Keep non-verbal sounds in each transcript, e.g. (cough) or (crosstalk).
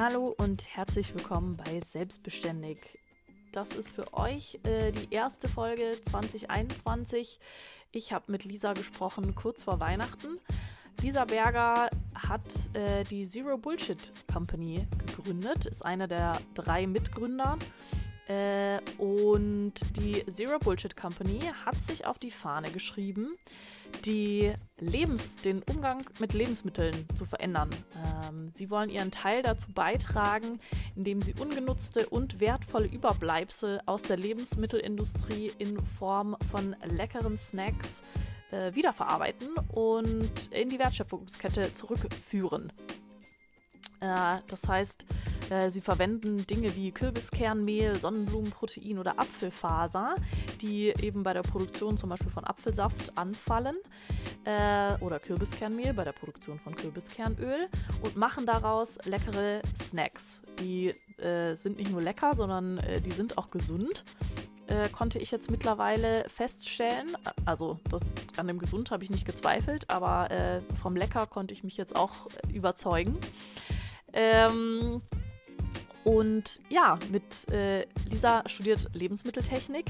Hallo und herzlich willkommen bei Selbstbeständig. Das ist für euch äh, die erste Folge 2021. Ich habe mit Lisa gesprochen kurz vor Weihnachten. Lisa Berger hat äh, die Zero Bullshit Company gegründet, ist einer der drei Mitgründer. Äh, und die Zero Bullshit Company hat sich auf die Fahne geschrieben, die Lebens-, den Umgang mit Lebensmitteln zu verändern. Ähm, sie wollen ihren Teil dazu beitragen, indem sie ungenutzte und wertvolle Überbleibsel aus der Lebensmittelindustrie in Form von leckeren Snacks äh, wiederverarbeiten und in die Wertschöpfungskette zurückführen. Äh, das heißt, äh, sie verwenden Dinge wie Kürbiskernmehl, Sonnenblumenprotein oder Apfelfaser, die eben bei der Produktion zum Beispiel von Apfelsaft anfallen äh, oder Kürbiskernmehl bei der Produktion von Kürbiskernöl und machen daraus leckere Snacks. Die sind nicht nur lecker, sondern die sind auch gesund. Konnte ich jetzt mittlerweile feststellen. Also das, an dem Gesund habe ich nicht gezweifelt, aber äh, vom Lecker konnte ich mich jetzt auch überzeugen. Ähm, und ja, mit äh, Lisa studiert Lebensmitteltechnik.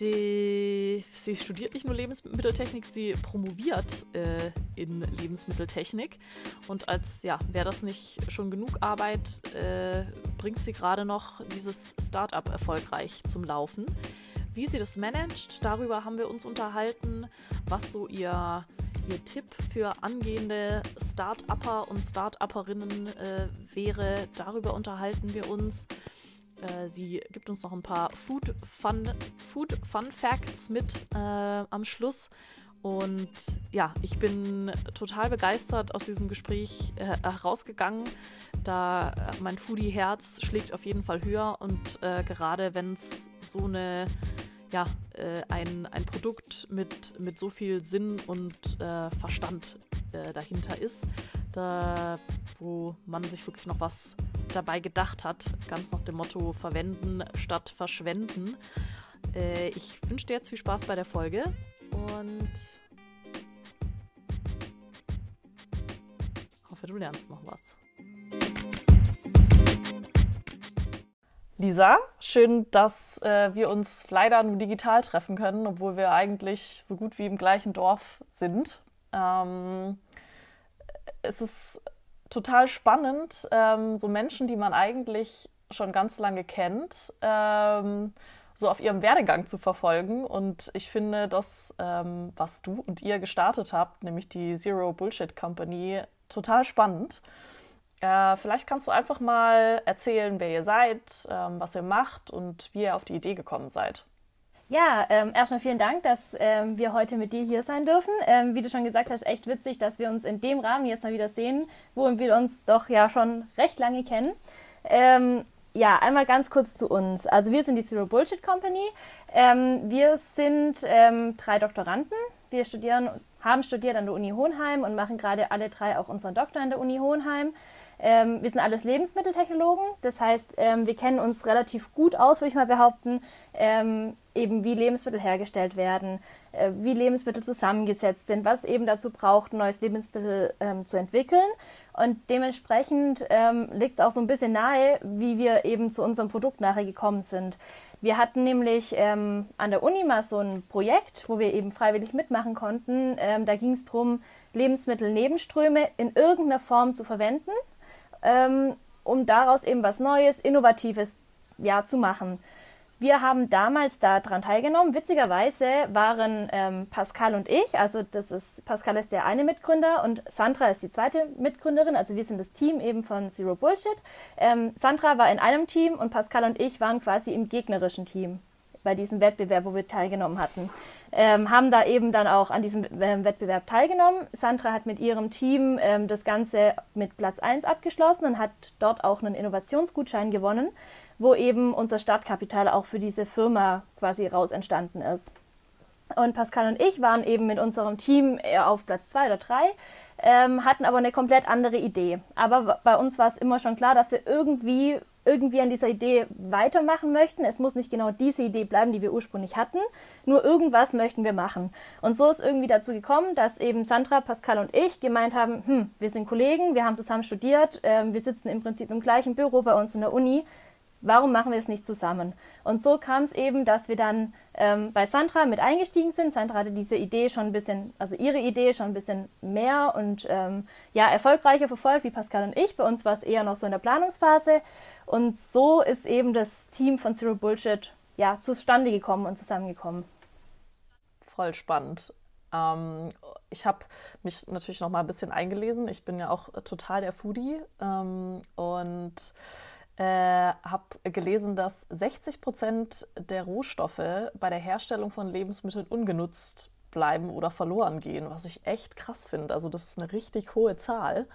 Die, sie studiert nicht nur Lebensmitteltechnik, sie promoviert äh, in Lebensmitteltechnik. Und als, ja, wäre das nicht schon genug Arbeit, äh, bringt sie gerade noch dieses Startup erfolgreich zum Laufen. Wie sie das managt, darüber haben wir uns unterhalten, was so ihr Ihr Tipp für angehende Start-Upper und Start-Upperinnen äh, wäre, darüber unterhalten wir uns. Äh, sie gibt uns noch ein paar Food Fun, Food Fun Facts mit äh, am Schluss. Und ja, ich bin total begeistert aus diesem Gespräch äh, herausgegangen. Da äh, mein Foodie-Herz schlägt auf jeden Fall höher und äh, gerade wenn es so eine ja, äh, ein, ein Produkt mit, mit so viel Sinn und äh, Verstand äh, dahinter ist, da, wo man sich wirklich noch was dabei gedacht hat, ganz nach dem Motto verwenden statt verschwenden. Äh, ich wünsche dir jetzt viel Spaß bei der Folge und hoffe, du lernst noch was. Lisa, schön, dass äh, wir uns leider nur digital treffen können, obwohl wir eigentlich so gut wie im gleichen Dorf sind. Ähm, es ist total spannend, ähm, so Menschen, die man eigentlich schon ganz lange kennt, ähm, so auf ihrem Werdegang zu verfolgen. Und ich finde, das, ähm, was du und ihr gestartet habt, nämlich die Zero Bullshit Company, total spannend. Äh, vielleicht kannst du einfach mal erzählen, wer ihr seid, ähm, was ihr macht und wie ihr auf die Idee gekommen seid. Ja, ähm, erstmal vielen Dank, dass ähm, wir heute mit dir hier sein dürfen. Ähm, wie du schon gesagt hast, echt witzig, dass wir uns in dem Rahmen jetzt mal wieder sehen, wo wir uns doch ja schon recht lange kennen. Ähm, ja, einmal ganz kurz zu uns. Also wir sind die Zero Bullshit Company. Ähm, wir sind ähm, drei Doktoranden. Wir studieren, haben studiert an der Uni Hohenheim und machen gerade alle drei auch unseren Doktor an der Uni Hohenheim. Ähm, wir sind alles Lebensmitteltechnologen, das heißt, ähm, wir kennen uns relativ gut aus, würde ich mal behaupten, ähm, eben wie Lebensmittel hergestellt werden, äh, wie Lebensmittel zusammengesetzt sind, was eben dazu braucht, ein neues Lebensmittel ähm, zu entwickeln. Und dementsprechend ähm, liegt es auch so ein bisschen nahe, wie wir eben zu unserem Produkt nachher gekommen sind. Wir hatten nämlich ähm, an der Uni mal so ein Projekt, wo wir eben freiwillig mitmachen konnten. da ging es darum, Lebensmittelnebenströme in irgendeiner Form zu verwenden ähm, um daraus eben was Neues, Innovatives ja, zu machen. Wir haben damals daran teilgenommen. Witzigerweise waren ähm, Pascal und ich, also das ist Pascal ist der eine Mitgründer und Sandra ist die zweite Mitgründerin. Also wir sind das Team eben von Zero Bullshit. Ähm, Sandra war in einem Team und Pascal und ich waren quasi im gegnerischen Team bei diesem Wettbewerb, wo wir teilgenommen hatten ähm, haben da eben dann auch an diesem äh, Wettbewerb teilgenommen. Sandra hat mit ihrem Team ähm, das Ganze mit Platz 1 abgeschlossen und hat dort auch einen Innovationsgutschein gewonnen, wo eben unser Startkapital auch für diese Firma quasi raus entstanden ist. Und Pascal und ich waren eben mit unserem Team eher auf Platz zwei oder drei, ähm, hatten aber eine komplett andere Idee. Aber bei uns war es immer schon klar, dass wir irgendwie irgendwie an dieser Idee weitermachen möchten. Es muss nicht genau diese Idee bleiben, die wir ursprünglich hatten, nur irgendwas möchten wir machen. Und so ist irgendwie dazu gekommen, dass eben Sandra, Pascal und ich gemeint haben, hm, wir sind Kollegen, wir haben zusammen studiert, äh, wir sitzen im Prinzip im gleichen Büro bei uns in der Uni, warum machen wir es nicht zusammen? Und so kam es eben, dass wir dann ähm, bei Sandra mit eingestiegen sind. Sandra hatte diese Idee schon ein bisschen, also ihre Idee schon ein bisschen mehr und ähm, ja, erfolgreicher verfolgt wie Pascal und ich. Bei uns war es eher noch so in der Planungsphase. Und so ist eben das Team von Zero Bullshit ja, zustande gekommen und zusammengekommen. Voll spannend. Ähm, ich habe mich natürlich noch mal ein bisschen eingelesen. Ich bin ja auch total der Foodie ähm, und äh, habe gelesen, dass 60 Prozent der Rohstoffe bei der Herstellung von Lebensmitteln ungenutzt bleiben oder verloren gehen, was ich echt krass finde. Also das ist eine richtig hohe Zahl.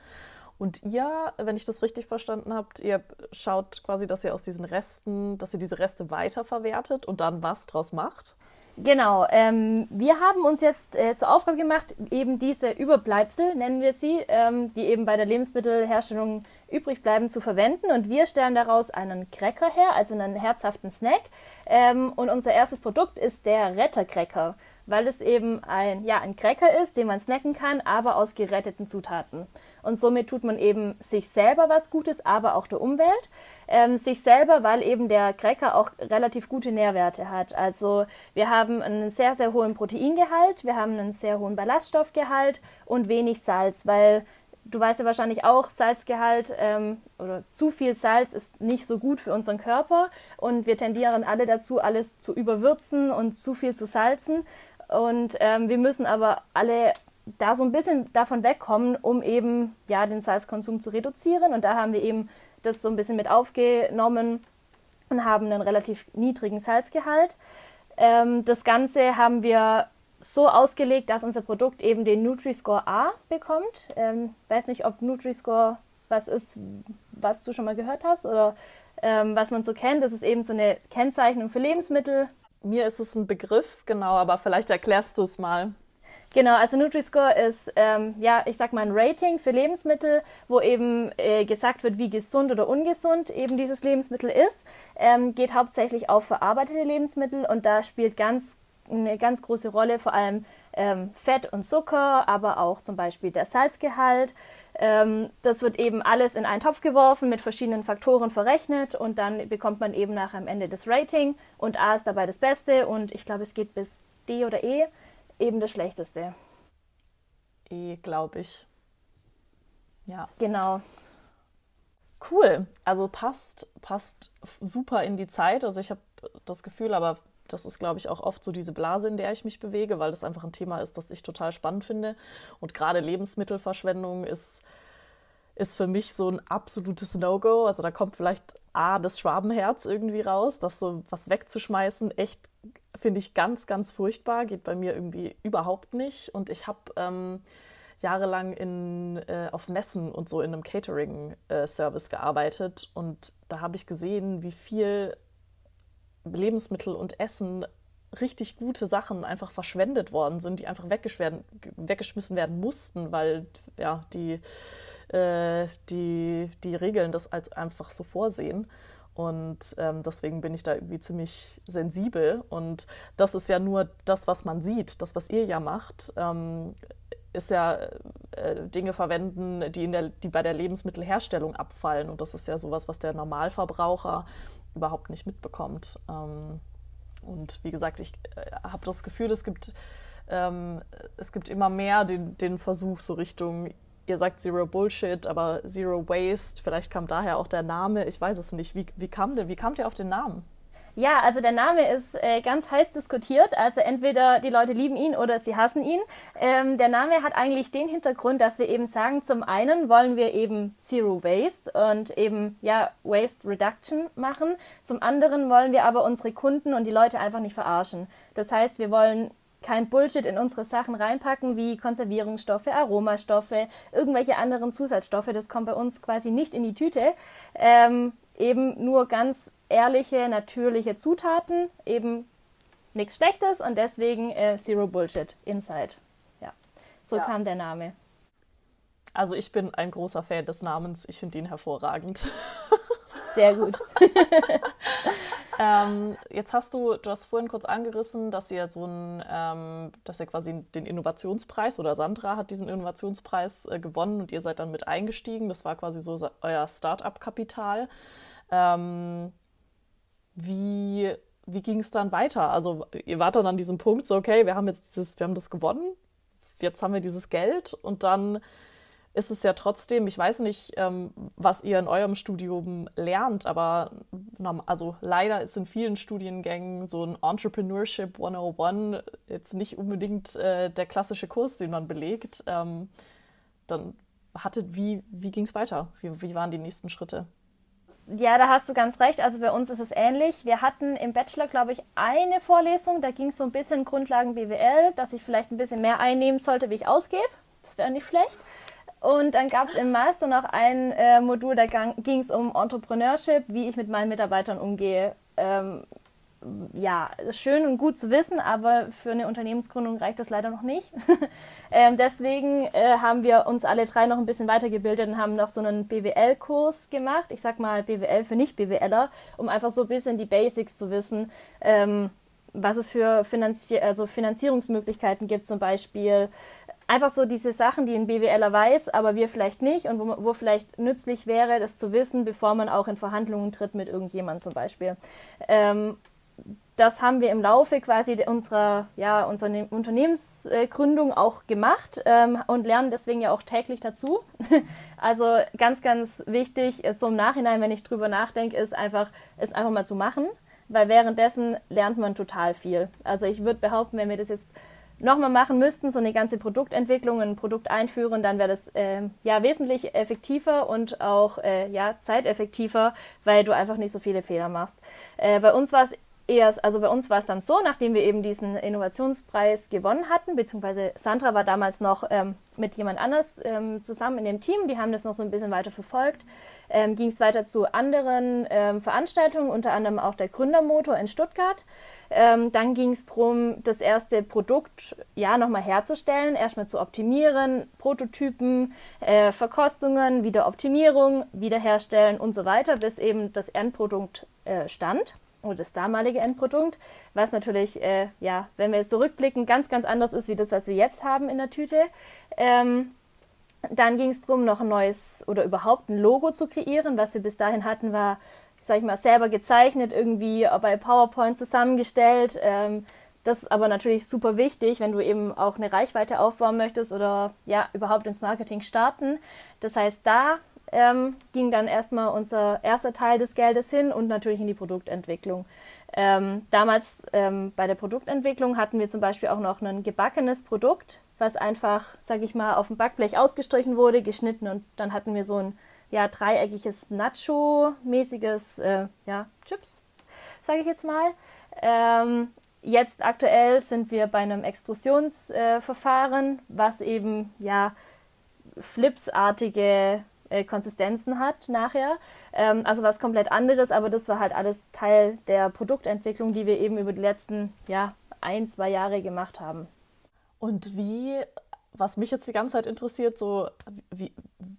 Und ihr, wenn ich das richtig verstanden habt, ihr schaut quasi, dass ihr aus diesen Resten, dass ihr diese Reste weiterverwertet und dann was draus macht? Genau, ähm, wir haben uns jetzt äh, zur Aufgabe gemacht, eben diese Überbleibsel, nennen wir sie, ähm, die eben bei der Lebensmittelherstellung übrig bleiben, zu verwenden. Und wir stellen daraus einen Cracker her, also einen herzhaften Snack. Ähm, und unser erstes Produkt ist der Rettercracker, weil es eben ein, ja, ein Cracker ist, den man snacken kann, aber aus geretteten Zutaten. Und somit tut man eben sich selber was Gutes, aber auch der Umwelt ähm, sich selber, weil eben der Cracker auch relativ gute Nährwerte hat. Also wir haben einen sehr, sehr hohen Proteingehalt, wir haben einen sehr hohen Ballaststoffgehalt und wenig Salz, weil du weißt ja wahrscheinlich auch, Salzgehalt ähm, oder zu viel Salz ist nicht so gut für unseren Körper und wir tendieren alle dazu, alles zu überwürzen und zu viel zu salzen. Und ähm, wir müssen aber alle da so ein bisschen davon wegkommen, um eben ja den Salzkonsum zu reduzieren. Und da haben wir eben das so ein bisschen mit aufgenommen und haben einen relativ niedrigen Salzgehalt. Ähm, das Ganze haben wir so ausgelegt, dass unser Produkt eben den Nutri-Score A bekommt. Ähm, weiß nicht, ob Nutri-Score was ist, was du schon mal gehört hast oder ähm, was man so kennt. Das ist eben so eine Kennzeichnung für Lebensmittel. Mir ist es ein Begriff, genau, aber vielleicht erklärst du es mal. Genau, also Nutri-Score ist, ähm, ja, ich sag mal ein Rating für Lebensmittel, wo eben äh, gesagt wird, wie gesund oder ungesund eben dieses Lebensmittel ist. Ähm, geht hauptsächlich auf verarbeitete Lebensmittel und da spielt ganz eine ganz große Rolle vor allem ähm, Fett und Zucker, aber auch zum Beispiel der Salzgehalt. Ähm, das wird eben alles in einen Topf geworfen, mit verschiedenen Faktoren verrechnet und dann bekommt man eben nach am Ende das Rating und A ist dabei das Beste und ich glaube, es geht bis D oder E eben das Schlechteste. Eh, glaube ich. Ja. Genau. Cool. Also passt, passt super in die Zeit. Also ich habe das Gefühl, aber das ist, glaube ich, auch oft so diese Blase, in der ich mich bewege, weil das einfach ein Thema ist, das ich total spannend finde. Und gerade Lebensmittelverschwendung ist, ist für mich so ein absolutes No-Go. Also da kommt vielleicht A, das Schwabenherz irgendwie raus, das so was wegzuschmeißen echt finde ich ganz, ganz furchtbar, geht bei mir irgendwie überhaupt nicht. Und ich habe ähm, jahrelang in, äh, auf Messen und so in einem Catering-Service äh, gearbeitet. Und da habe ich gesehen, wie viel Lebensmittel und Essen richtig gute Sachen einfach verschwendet worden sind, die einfach weggeschmissen werden mussten, weil ja, die, äh, die, die Regeln das als einfach so vorsehen. Und ähm, deswegen bin ich da irgendwie ziemlich sensibel. Und das ist ja nur das, was man sieht. Das, was ihr ja macht, ähm, ist ja äh, Dinge verwenden, die, in der, die bei der Lebensmittelherstellung abfallen. Und das ist ja sowas, was der Normalverbraucher überhaupt nicht mitbekommt. Ähm, und wie gesagt, ich äh, habe das Gefühl, es gibt, ähm, es gibt immer mehr den, den Versuch, so Richtung ihr sagt Zero Bullshit, aber Zero Waste, vielleicht kam daher auch der Name, ich weiß es nicht. Wie, wie kam der, wie kamt ihr auf den Namen? Ja, also der Name ist äh, ganz heiß diskutiert. Also entweder die Leute lieben ihn oder sie hassen ihn. Ähm, der Name hat eigentlich den Hintergrund, dass wir eben sagen, zum einen wollen wir eben Zero Waste und eben ja Waste Reduction machen. Zum anderen wollen wir aber unsere Kunden und die Leute einfach nicht verarschen. Das heißt, wir wollen kein Bullshit in unsere Sachen reinpacken, wie Konservierungsstoffe, Aromastoffe, irgendwelche anderen Zusatzstoffe. Das kommt bei uns quasi nicht in die Tüte. Ähm, eben nur ganz ehrliche, natürliche Zutaten, eben nichts Schlechtes und deswegen äh, Zero Bullshit Inside. Ja, so ja. kam der Name. Also ich bin ein großer Fan des Namens. Ich finde ihn hervorragend. (laughs) Sehr gut. (laughs) ähm, jetzt hast du, du hast vorhin kurz angerissen, dass ihr so ein, ähm, dass ihr quasi den Innovationspreis oder Sandra hat diesen Innovationspreis äh, gewonnen und ihr seid dann mit eingestiegen. Das war quasi so euer Start-up-Kapital. Ähm, wie wie ging es dann weiter? Also ihr wart dann an diesem Punkt, so okay, wir haben jetzt dieses, wir haben das gewonnen, jetzt haben wir dieses Geld und dann ist es ja trotzdem, ich weiß nicht, ähm, was ihr in eurem Studium lernt, aber also leider ist in vielen Studiengängen so ein Entrepreneurship 101 jetzt nicht unbedingt äh, der klassische Kurs, den man belegt. Ähm, dann hattet, wie, wie ging es weiter? Wie, wie waren die nächsten Schritte? Ja, da hast du ganz recht. Also bei uns ist es ähnlich. Wir hatten im Bachelor, glaube ich, eine Vorlesung. Da ging es so ein bisschen Grundlagen BWL, dass ich vielleicht ein bisschen mehr einnehmen sollte, wie ich ausgebe. Das wäre nicht schlecht. Und dann gab es im Master noch ein äh, Modul, da ging es um Entrepreneurship, wie ich mit meinen Mitarbeitern umgehe. Ähm, ja, schön und gut zu wissen, aber für eine Unternehmensgründung reicht das leider noch nicht. (laughs) ähm, deswegen äh, haben wir uns alle drei noch ein bisschen weitergebildet und haben noch so einen BWL-Kurs gemacht. Ich sag mal BWL für Nicht-BWLer, um einfach so ein bisschen die Basics zu wissen. Ähm, was es für Finanzi also Finanzierungsmöglichkeiten gibt, zum Beispiel, einfach so diese Sachen, die ein BWLer weiß, aber wir vielleicht nicht und wo, wo, vielleicht nützlich wäre, das zu wissen, bevor man auch in Verhandlungen tritt mit irgendjemandem zum Beispiel. Ähm, das haben wir im Laufe quasi unserer, ja, unserer ne-, Unternehmensgründung auch gemacht ähm, und lernen deswegen ja auch täglich dazu. (laughs) also ganz, ganz wichtig, so im Nachhinein, wenn ich drüber nachdenke, ist einfach, es einfach mal zu machen, weil währenddessen lernt man total viel. Also ich würde behaupten, wenn wir das jetzt nochmal machen müssten, so eine ganze Produktentwicklung, ein Produkt einführen, dann wäre das äh, ja wesentlich effektiver und auch äh, ja zeiteffektiver, weil du einfach nicht so viele Fehler machst. Äh, bei uns war es eher, also bei uns war es dann so, nachdem wir eben diesen Innovationspreis gewonnen hatten, beziehungsweise Sandra war damals noch ähm, mit jemand anders ähm, zusammen in dem Team, die haben das noch so ein bisschen weiter verfolgt, ähm, ging es weiter zu anderen ähm, Veranstaltungen, unter anderem auch der Gründermotor in Stuttgart. Ähm, dann ging es darum, das erste Produkt ja nochmal herzustellen, erstmal zu optimieren, Prototypen, äh, Verkostungen, wieder Optimierung, wiederherstellen und so weiter, bis eben das Endprodukt äh, stand oder das damalige Endprodukt, was natürlich, äh, ja, wenn wir jetzt zurückblicken, ganz, ganz anders ist wie das, was wir jetzt haben in der Tüte. Ähm, dann ging es darum, noch ein neues oder überhaupt ein Logo zu kreieren. Was wir bis dahin hatten, war, sag ich mal, selber gezeichnet, irgendwie bei PowerPoint zusammengestellt. Ähm, das ist aber natürlich super wichtig, wenn du eben auch eine Reichweite aufbauen möchtest oder ja, überhaupt ins Marketing starten. Das heißt, da ähm, ging dann erstmal unser erster Teil des Geldes hin und natürlich in die Produktentwicklung. Ähm, damals ähm, bei der Produktentwicklung hatten wir zum Beispiel auch noch ein gebackenes Produkt, was einfach, sag ich mal, auf dem Backblech ausgestrichen wurde, geschnitten und dann hatten wir so ein ja, dreieckiges Nacho-mäßiges äh, ja, Chips, sage ich jetzt mal. Ähm, jetzt aktuell sind wir bei einem Extrusionsverfahren, äh, was eben ja flipsartige äh, Konsistenzen hat nachher. Ähm, also was komplett anderes, aber das war halt alles Teil der Produktentwicklung, die wir eben über die letzten ja, ein, zwei Jahre gemacht haben. Und wie, was mich jetzt die ganze Zeit interessiert, so wie,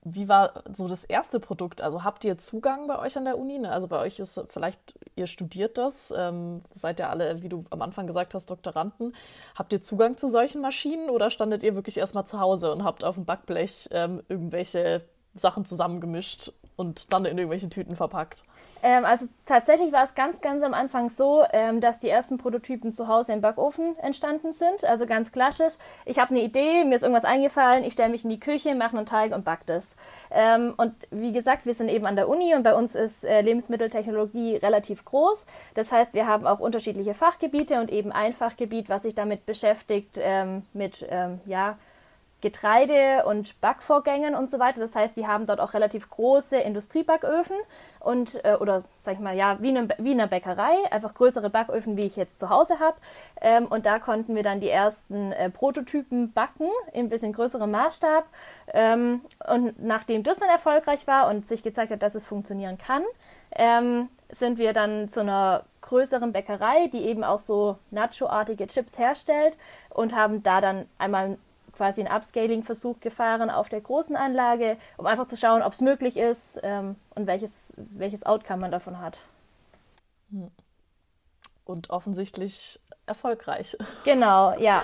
wie war so das erste Produkt? Also habt ihr Zugang bei euch an der Uni? Ne? Also bei euch ist vielleicht, ihr studiert das, ähm, seid ihr alle, wie du am Anfang gesagt hast, Doktoranden. Habt ihr Zugang zu solchen Maschinen oder standet ihr wirklich erstmal zu Hause und habt auf dem Backblech ähm, irgendwelche Sachen zusammengemischt und dann in irgendwelche Tüten verpackt? Ähm, also tatsächlich war es ganz, ganz am Anfang so, ähm, dass die ersten Prototypen zu Hause im Backofen entstanden sind. Also ganz klassisch. Ich habe eine Idee, mir ist irgendwas eingefallen, ich stelle mich in die Küche, mache einen Teig und back das. Ähm, und wie gesagt, wir sind eben an der Uni und bei uns ist äh, Lebensmitteltechnologie relativ groß. Das heißt, wir haben auch unterschiedliche Fachgebiete und eben ein Fachgebiet, was sich damit beschäftigt, ähm, mit ähm, ja, Getreide- und Backvorgängen und so weiter. Das heißt, die haben dort auch relativ große Industriebacköfen und äh, oder sag ich mal ja wie in, wie in einer Bäckerei, einfach größere Backöfen, wie ich jetzt zu Hause habe. Ähm, und da konnten wir dann die ersten äh, Prototypen backen in ein bisschen größerem Maßstab. Ähm, und nachdem das dann erfolgreich war und sich gezeigt hat, dass es funktionieren kann, ähm, sind wir dann zu einer größeren Bäckerei, die eben auch so Nacho-artige Chips herstellt und haben da dann einmal quasi einen Upscaling-Versuch gefahren auf der großen Anlage, um einfach zu schauen, ob es möglich ist ähm, und welches, welches Outcome man davon hat. Hm. Und offensichtlich erfolgreich. (laughs) Genau, ja.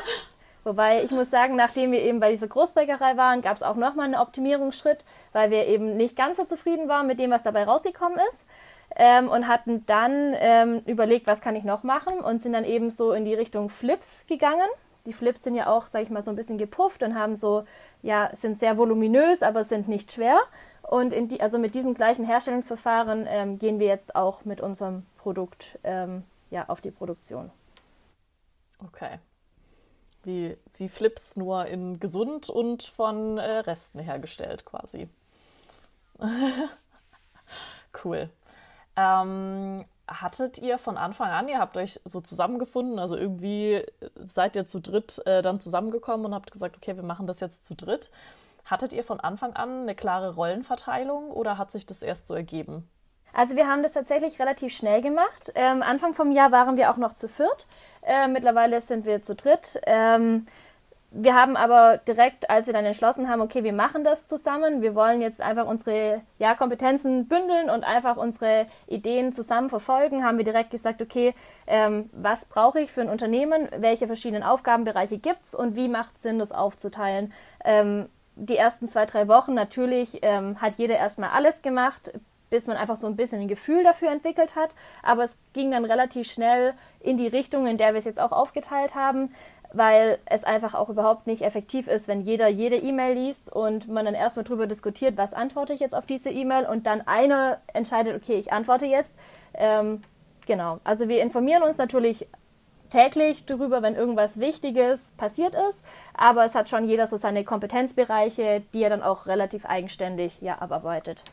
Wobei ich muss sagen, nachdem wir eben bei dieser Großbäckerei waren, gab es auch nochmal einen Optimierungsschritt, weil wir eben nicht ganz so zufrieden waren mit dem, was dabei rausgekommen ist. Ähm, und hatten dann ähm, überlegt, was kann ich noch machen und sind dann eben so in die Richtung Flips gegangen. Die Flips sind ja auch, sag ich mal, so ein bisschen gepufft und haben so, ja, sind sehr voluminös, aber sind nicht schwer. Und die, also mit diesem gleichen Herstellungsverfahren ähm, gehen wir jetzt auch mit unserem Produkt ähm, ja, auf die Produktion. Okay. Wie, wie Flips nur in gesund und von äh, Resten hergestellt quasi. (laughs) cool. Ähm, hattet ihr von Anfang an, ihr habt euch so zusammengefunden, also irgendwie seid ihr zu dritt äh, dann zusammengekommen und habt gesagt, okay, wir machen das jetzt zu dritt. Hattet ihr von Anfang an eine klare Rollenverteilung oder hat sich das erst so ergeben? Also wir haben das tatsächlich relativ schnell gemacht. Ähm, Anfang vom Jahr waren wir auch noch zu viert. Äh, mittlerweile sind wir zu dritt. Ähm, wir haben aber direkt, als wir dann entschlossen haben, okay, wir machen das zusammen, wir wollen jetzt einfach unsere ja, Kompetenzen bündeln und einfach unsere Ideen zusammen verfolgen, haben wir direkt gesagt, okay, ähm, was brauche ich für ein Unternehmen, welche verschiedenen Aufgabenbereiche gibt es und wie macht es Sinn, das aufzuteilen. Ähm, die ersten zwei, drei Wochen natürlich ähm, hat jeder erstmal alles gemacht, bis man einfach so ein bisschen ein Gefühl dafür entwickelt hat. Aber es ging dann relativ schnell in die Richtung, in der wir es jetzt auch aufgeteilt haben weil es einfach auch überhaupt nicht effektiv ist, wenn jeder jede E-Mail liest und man dann erstmal darüber diskutiert, was antworte ich jetzt auf diese E-Mail und dann einer entscheidet, okay, ich antworte jetzt. Ähm, genau, also wir informieren uns natürlich täglich darüber, wenn irgendwas Wichtiges passiert ist, aber es hat schon jeder so seine Kompetenzbereiche, die er dann auch relativ eigenständig ja, abarbeitet.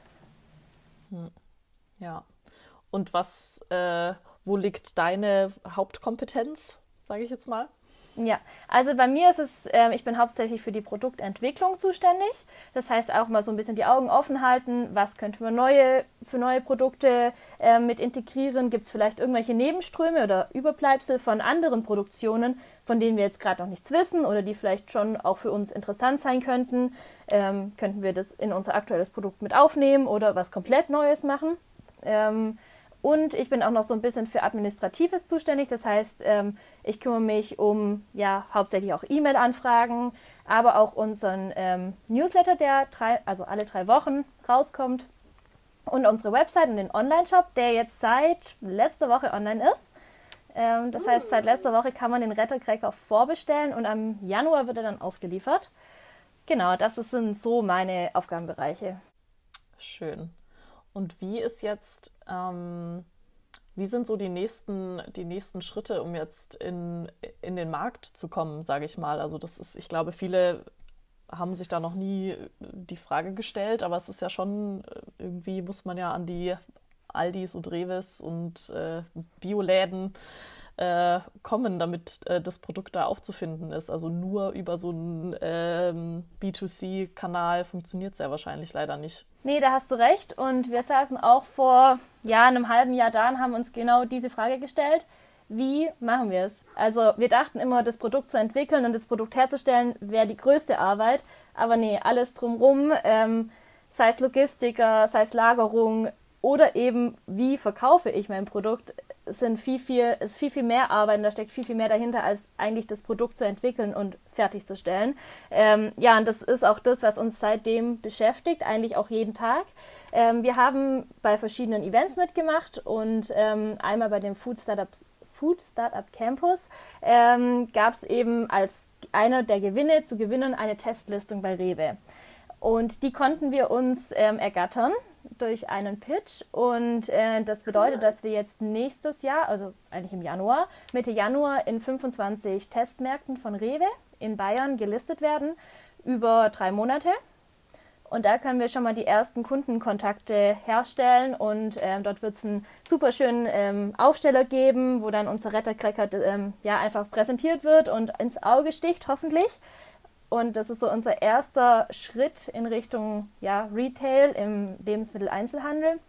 Hm. Ja. Und was, äh, wo liegt deine Hauptkompetenz, sage ich jetzt mal? Ja, also bei mir ist es, äh, ich bin hauptsächlich für die Produktentwicklung zuständig. Das heißt auch mal so ein bisschen die Augen offen halten, was könnte man neue, für neue Produkte äh, mit integrieren. Gibt es vielleicht irgendwelche Nebenströme oder Überbleibsel von anderen Produktionen, von denen wir jetzt gerade noch nichts wissen oder die vielleicht schon auch für uns interessant sein könnten. Ähm, könnten wir das in unser aktuelles Produkt mit aufnehmen oder was komplett Neues machen. Ähm, und ich bin auch noch so ein bisschen für Administratives zuständig. Das heißt, ähm, ich kümmere mich um ja hauptsächlich auch E-Mail-Anfragen, aber auch unseren ähm, Newsletter, der drei, also alle drei Wochen rauskommt. Und unsere Website und den Online-Shop, der jetzt seit letzter Woche online ist. Ähm, das heißt, seit letzter Woche kann man den Rettercracker vorbestellen und am Januar wird er dann ausgeliefert. Genau, das sind so meine Aufgabenbereiche. Schön. Und wie ist jetzt, ähm, wie sind so die nächsten, die nächsten Schritte, um jetzt in, in den Markt zu kommen, sage ich mal? Also das ist, ich glaube, viele haben sich da noch nie die Frage gestellt, aber es ist ja schon, irgendwie muss man ja an die Aldis und Reves und äh, Bioläden äh, kommen, damit äh, das Produkt da aufzufinden ist. Also nur über so einen ähm, B2C-Kanal funktioniert es ja wahrscheinlich leider nicht. Nee, da hast du recht. Und wir saßen auch vor ja, einem halben Jahr da und haben uns genau diese Frage gestellt. Wie machen wir es? Also wir dachten immer, das Produkt zu entwickeln und das Produkt herzustellen wäre die größte Arbeit. Aber nee, alles drumherum, ähm, sei es Logistiker, sei es Lagerung oder eben wie verkaufe ich mein Produkt, sind viel, viel, ist viel, viel mehr Arbeit und da steckt viel, viel mehr dahinter, als eigentlich das Produkt zu entwickeln und fertigzustellen. Ähm, ja, und das ist auch das, was uns seitdem beschäftigt, eigentlich auch jeden Tag. Ähm, wir haben bei verschiedenen Events mitgemacht und ähm, einmal bei dem Food Startup, Food Startup Campus ähm, gab es eben als einer der Gewinne zu gewinnen eine Testlistung bei Rewe. Und die konnten wir uns ähm, ergattern durch einen Pitch und äh, das bedeutet, dass wir jetzt nächstes Jahr, also eigentlich im Januar, Mitte Januar in 25 Testmärkten von Rewe in Bayern gelistet werden über drei Monate. Und da können wir schon mal die ersten Kundenkontakte herstellen und ähm, dort wird es einen super schönen ähm, Aufsteller geben, wo dann unser Rettercracker ähm, ja einfach präsentiert wird und ins Auge sticht, hoffentlich. Und das ist so unser erster Schritt in Richtung ja, Retail im Lebensmitteleinzelhandel.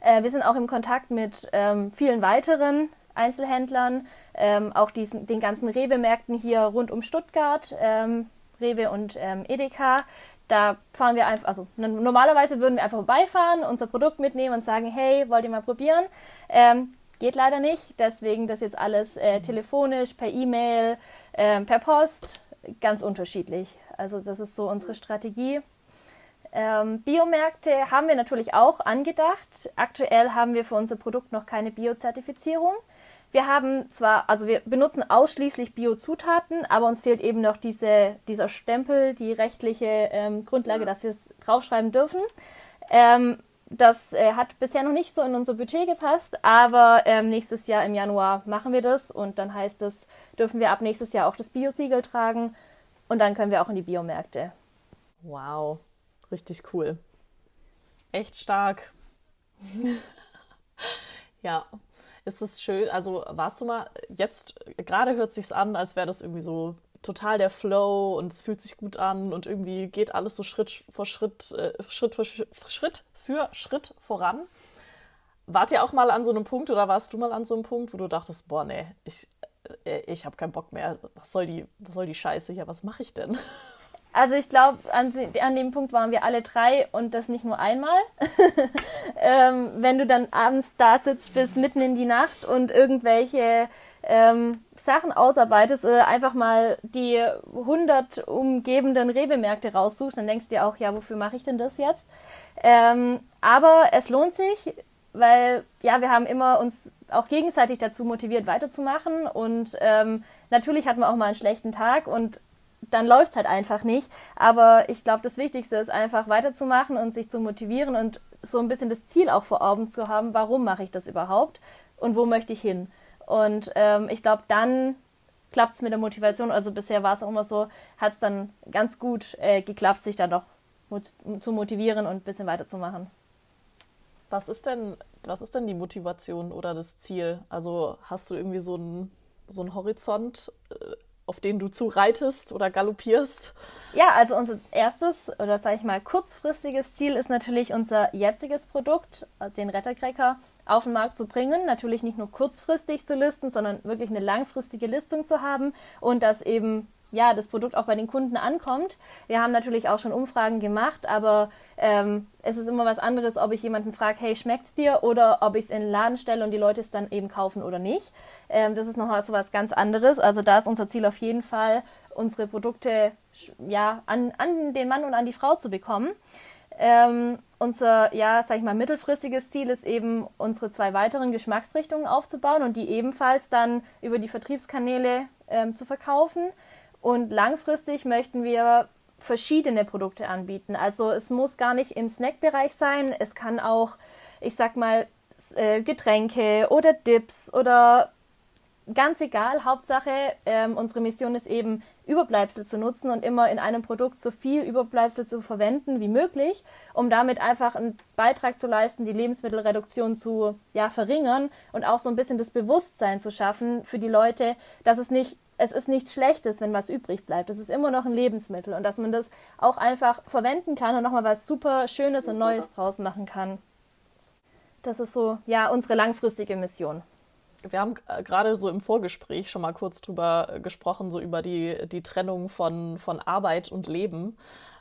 Äh, wir sind auch im Kontakt mit ähm, vielen weiteren Einzelhändlern, ähm, auch diesen, den ganzen Rewe-Märkten hier rund um Stuttgart, ähm, Rewe und Edeka da fahren wir einfach, also normalerweise würden wir einfach vorbeifahren, unser Produkt mitnehmen und sagen, hey, wollt ihr mal probieren? Ähm, geht leider nicht, deswegen das jetzt alles äh, telefonisch, per E-Mail, äh, per Post, ganz unterschiedlich. Also das ist so unsere Strategie. Ähm, Biomärkte haben wir natürlich auch angedacht. Aktuell haben wir für unser Produkt noch keine Biozertifizierung. Wir haben zwar, also wir benutzen ausschließlich Biozutaten, aber uns fehlt eben noch diese, dieser Stempel, die rechtliche ähm, Grundlage, dass wir es draufschreiben dürfen. Ähm, das äh, hat bisher noch nicht so in unser Budget gepasst, aber ähm, nächstes Jahr im Januar machen wir das und dann heißt es, dürfen wir ab nächstes Jahr auch das Bio-Siegel tragen und dann können wir auch in die Biomärkte. Wow, richtig cool. Echt stark. (laughs) ja, ist es schön. Also warst du mal, jetzt gerade hört sich's an, als wäre das irgendwie so total der Flow und es fühlt sich gut an und irgendwie geht alles so Schritt vor Schritt, äh, Schritt für Schritt für Schritt voran. Wart ihr auch mal an so einem Punkt oder warst du mal an so einem Punkt, wo du dachtest, boah, nee, ich, äh, ich habe keinen Bock mehr, was soll die, was soll die Scheiße hier, was mache ich denn? (laughs) Also ich glaube, an, an, dem Punkt waren wir alle drei und das nicht nur einmal. (laughs) ähm, wenn du dann abends da sitzt bis mitten in die Nacht und irgendwelche ähm, Sachen ausarbeitest oder einfach mal die 100 umgebenden Rewe-Märkte raussuchst, dann denkst du dir auch, ja, wofür mache ich denn das jetzt? Ähm, aber es lohnt sich, weil ja, wir haben immer uns auch gegenseitig dazu motiviert, weiterzumachen und ähm, natürlich hatten wir auch mal einen schlechten Tag und dann läuft es halt einfach nicht. Aber ich glaube, das Wichtigste ist einfach weiterzumachen und sich zu motivieren und so ein bisschen das Ziel auch vor Augen zu haben, warum mache ich das überhaupt und wo möchte ich hin. Und ähm, ich glaube, dann klappt es mit der Motivation. Also bisher war es auch immer so, hat es dann ganz gut äh, geklappt, sich dann doch mot zu motivieren und ein bisschen weiterzumachen. Was ist denn, was ist denn die Motivation oder das Ziel? Also hast du irgendwie so einen so Horizont, äh, auf den du zureitest oder galoppierst? Ja, also unser erstes oder sage ich mal kurzfristiges Ziel ist natürlich unser jetziges Produkt, den Rettercracker, auf den Markt zu bringen. Natürlich nicht nur kurzfristig zu listen, sondern wirklich eine langfristige Listung zu haben und das eben ja, das Produkt auch bei den Kunden ankommt. Wir haben natürlich auch schon Umfragen gemacht, aber ähm, es ist immer was anderes, ob ich jemanden frage, hey, schmeckt's dir? Oder ob ich es in den Laden stelle und die Leute es dann eben kaufen oder nicht. Ähm, das ist noch so was ganz anderes. Also da ist unser Ziel auf jeden Fall, unsere Produkte ja, an, an den Mann und an die Frau zu bekommen. Ähm, unser, ja, sag ich mal, mittelfristiges Ziel ist eben, unsere zwei weiteren Geschmacksrichtungen aufzubauen und die ebenfalls dann über die Vertriebskanäle ähm, zu verkaufen. Und langfristig möchten wir verschiedene Produkte anbieten. Also es muss gar nicht im Snackbereich sein. Es kann auch, ich sag mal, äh, Getränke oder Dips oder ganz egal. Hauptsache, ähm, unsere Mission ist eben, Überbleibsel zu nutzen und immer in einem Produkt so viel Überbleibsel zu verwenden wie möglich, um damit einfach einen Beitrag zu leisten, die Lebensmittelreduktion zu ja, verringern und auch so ein bisschen das Bewusstsein zu schaffen für die Leute, dass es nicht es ist nichts Schlechtes, wenn was übrig bleibt. Es ist immer noch ein Lebensmittel und dass man das auch einfach verwenden kann und nochmal was super Schönes und Neues draus machen kann. Das ist so, ja, unsere langfristige Mission. Wir haben gerade so im Vorgespräch schon mal kurz drüber gesprochen, so über die, die Trennung von, von Arbeit und Leben.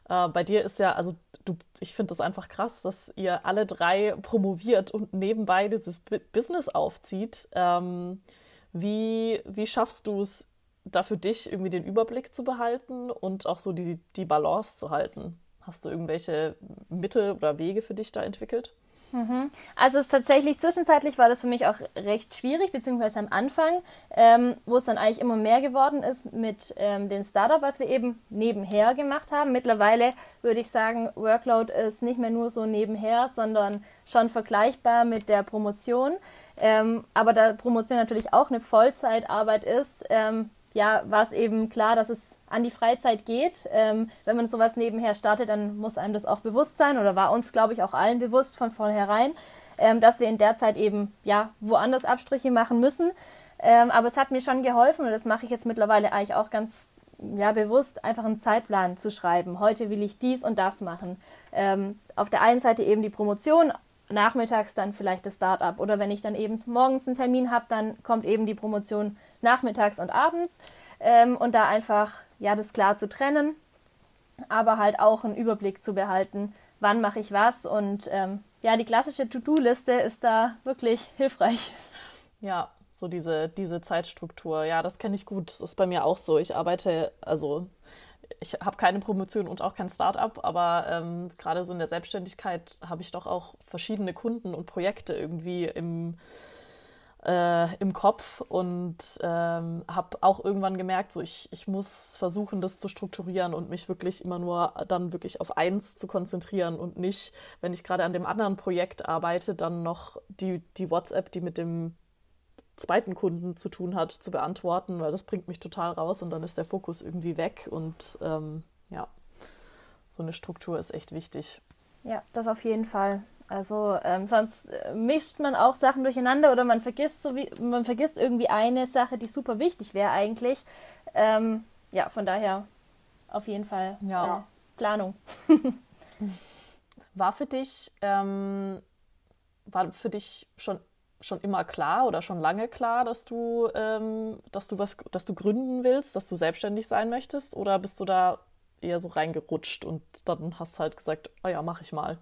Äh, bei dir ist ja, also du, ich finde das einfach krass, dass ihr alle drei promoviert und nebenbei dieses Business aufzieht. Ähm, wie, wie schaffst du es, da für dich irgendwie den Überblick zu behalten und auch so die, die Balance zu halten? Hast du irgendwelche Mittel oder Wege für dich da entwickelt? Mhm. Also es ist tatsächlich zwischenzeitlich war das für mich auch recht schwierig, beziehungsweise am Anfang, ähm, wo es dann eigentlich immer mehr geworden ist mit ähm, den Startup, was wir eben nebenher gemacht haben. Mittlerweile würde ich sagen, Workload ist nicht mehr nur so nebenher, sondern schon vergleichbar mit der Promotion. Ähm, aber da Promotion natürlich auch eine Vollzeitarbeit ist, ähm, ja, war es eben klar, dass es an die Freizeit geht. Ähm, wenn man sowas nebenher startet, dann muss einem das auch bewusst sein oder war uns, glaube ich, auch allen bewusst von vornherein, ähm, dass wir in der Zeit eben ja woanders Abstriche machen müssen. Ähm, aber es hat mir schon geholfen und das mache ich jetzt mittlerweile eigentlich auch ganz ja, bewusst, einfach einen Zeitplan zu schreiben. Heute will ich dies und das machen. Ähm, auf der einen Seite eben die Promotion, nachmittags dann vielleicht das Start-up. Oder wenn ich dann eben morgens einen Termin habe, dann kommt eben die Promotion nachmittags und abends. Ähm, und da einfach, ja, das klar zu trennen, aber halt auch einen Überblick zu behalten, wann mache ich was. Und ähm, ja, die klassische To-Do-Liste ist da wirklich hilfreich. Ja, so diese, diese Zeitstruktur. Ja, das kenne ich gut. Das ist bei mir auch so. Ich arbeite, also ich habe keine Promotion und auch kein Start-up, aber ähm, gerade so in der Selbstständigkeit habe ich doch auch verschiedene Kunden und Projekte irgendwie im, äh, im Kopf und ähm, habe auch irgendwann gemerkt, so ich, ich muss versuchen, das zu strukturieren und mich wirklich immer nur dann wirklich auf eins zu konzentrieren und nicht, wenn ich gerade an dem anderen Projekt arbeite, dann noch die, die WhatsApp, die mit dem zweiten Kunden zu tun hat, zu beantworten, weil das bringt mich total raus und dann ist der Fokus irgendwie weg und ähm, ja, so eine Struktur ist echt wichtig. Ja, das auf jeden Fall. Also ähm, sonst äh, mischt man auch Sachen durcheinander oder man vergisst so wie man vergisst irgendwie eine Sache, die super wichtig wäre eigentlich. Ähm, ja, von daher auf jeden Fall ja. Äh, Planung. war für dich ähm, war für dich schon schon immer klar oder schon lange klar, dass du, ähm, dass du was, dass du gründen willst, dass du selbstständig sein möchtest? Oder bist du da eher so reingerutscht und dann hast halt gesagt, oh ja, mach ich mal?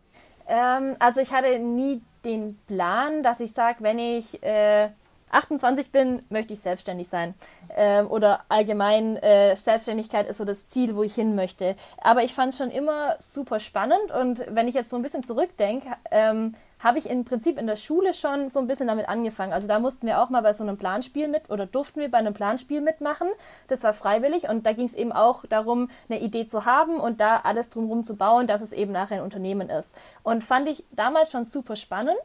Ähm, also ich hatte nie den Plan, dass ich sage, wenn ich äh, 28 bin, möchte ich selbstständig sein. Ähm, oder allgemein, äh, Selbstständigkeit ist so das Ziel, wo ich hin möchte. Aber ich fand es schon immer super spannend und wenn ich jetzt so ein bisschen zurückdenke, ähm, habe ich im Prinzip in der Schule schon so ein bisschen damit angefangen. Also da mussten wir auch mal bei so einem Planspiel mit oder durften wir bei einem Planspiel mitmachen. Das war freiwillig und da ging es eben auch darum, eine Idee zu haben und da alles drumherum zu bauen, dass es eben nachher ein Unternehmen ist. Und fand ich damals schon super spannend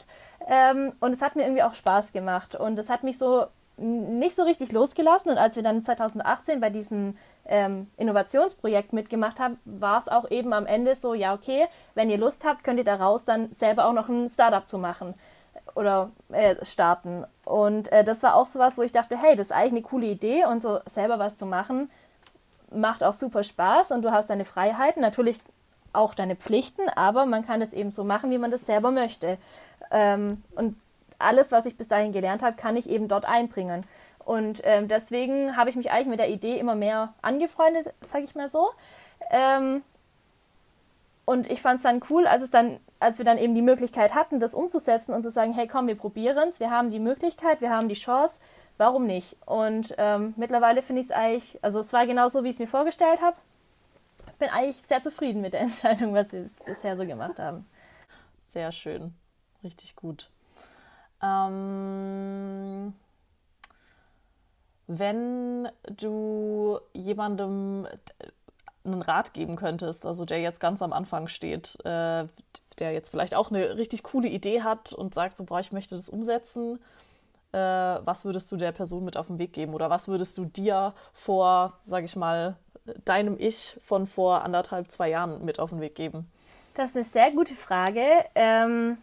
ähm, und es hat mir irgendwie auch Spaß gemacht und es hat mich so nicht so richtig losgelassen und als wir dann 2018 bei diesem ähm, Innovationsprojekt mitgemacht haben, war es auch eben am Ende so, ja, okay, wenn ihr Lust habt, könnt ihr daraus dann selber auch noch ein Startup zu machen oder äh, starten. Und äh, das war auch so was, wo ich dachte, hey, das ist eigentlich eine coole Idee und so selber was zu machen, macht auch super Spaß und du hast deine Freiheiten, natürlich auch deine Pflichten, aber man kann es eben so machen, wie man das selber möchte. Ähm, und alles, was ich bis dahin gelernt habe, kann ich eben dort einbringen. Und ähm, deswegen habe ich mich eigentlich mit der Idee immer mehr angefreundet, sage ich mal so. Ähm, und ich fand es dann cool, als es dann, als wir dann eben die Möglichkeit hatten, das umzusetzen und zu sagen, hey komm, wir probieren es, wir haben die Möglichkeit, wir haben die Chance, warum nicht? Und ähm, mittlerweile finde ich es eigentlich, also es war genau so, wie ich es mir vorgestellt habe. Bin eigentlich sehr zufrieden mit der (laughs) Entscheidung, was wir bisher so gemacht haben. Sehr schön, richtig gut. Ähm wenn du jemandem einen Rat geben könntest, also der jetzt ganz am Anfang steht, äh, der jetzt vielleicht auch eine richtig coole Idee hat und sagt, so, boah, ich möchte das umsetzen, äh, was würdest du der Person mit auf den Weg geben? Oder was würdest du dir vor, sage ich mal, deinem Ich von vor anderthalb, zwei Jahren mit auf den Weg geben? Das ist eine sehr gute Frage. Ähm,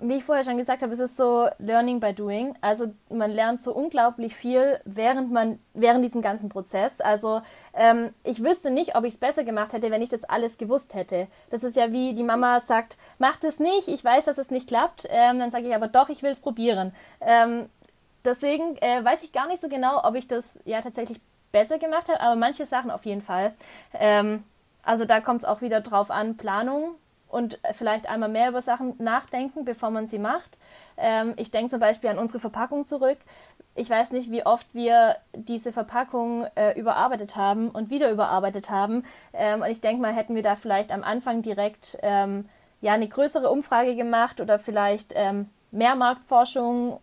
wie ich vorher schon gesagt habe, es ist so Learning by Doing. Also man lernt so unglaublich viel während man während diesem ganzen Prozess. Also ähm, ich wüsste nicht, ob ich es besser gemacht hätte, wenn ich das alles gewusst hätte. Das ist ja wie die Mama sagt, mach das nicht, ich weiß, dass es nicht klappt. Ähm, dann sage ich aber doch, ich will es probieren. Ähm, deswegen äh, weiß ich gar nicht so genau, ob ich das ja tatsächlich besser gemacht habe, aber manche Sachen auf jeden Fall. Ähm, also da kommt es auch wieder drauf an, Planung und vielleicht einmal mehr über Sachen nachdenken, bevor man sie macht. Ähm, ich denke zum Beispiel an unsere Verpackung zurück. Ich weiß nicht, wie oft wir diese Verpackung äh, überarbeitet haben und wieder überarbeitet haben. Ähm, und ich denke mal, hätten wir da vielleicht am Anfang direkt ähm, ja eine größere Umfrage gemacht oder vielleicht ähm, mehr Marktforschung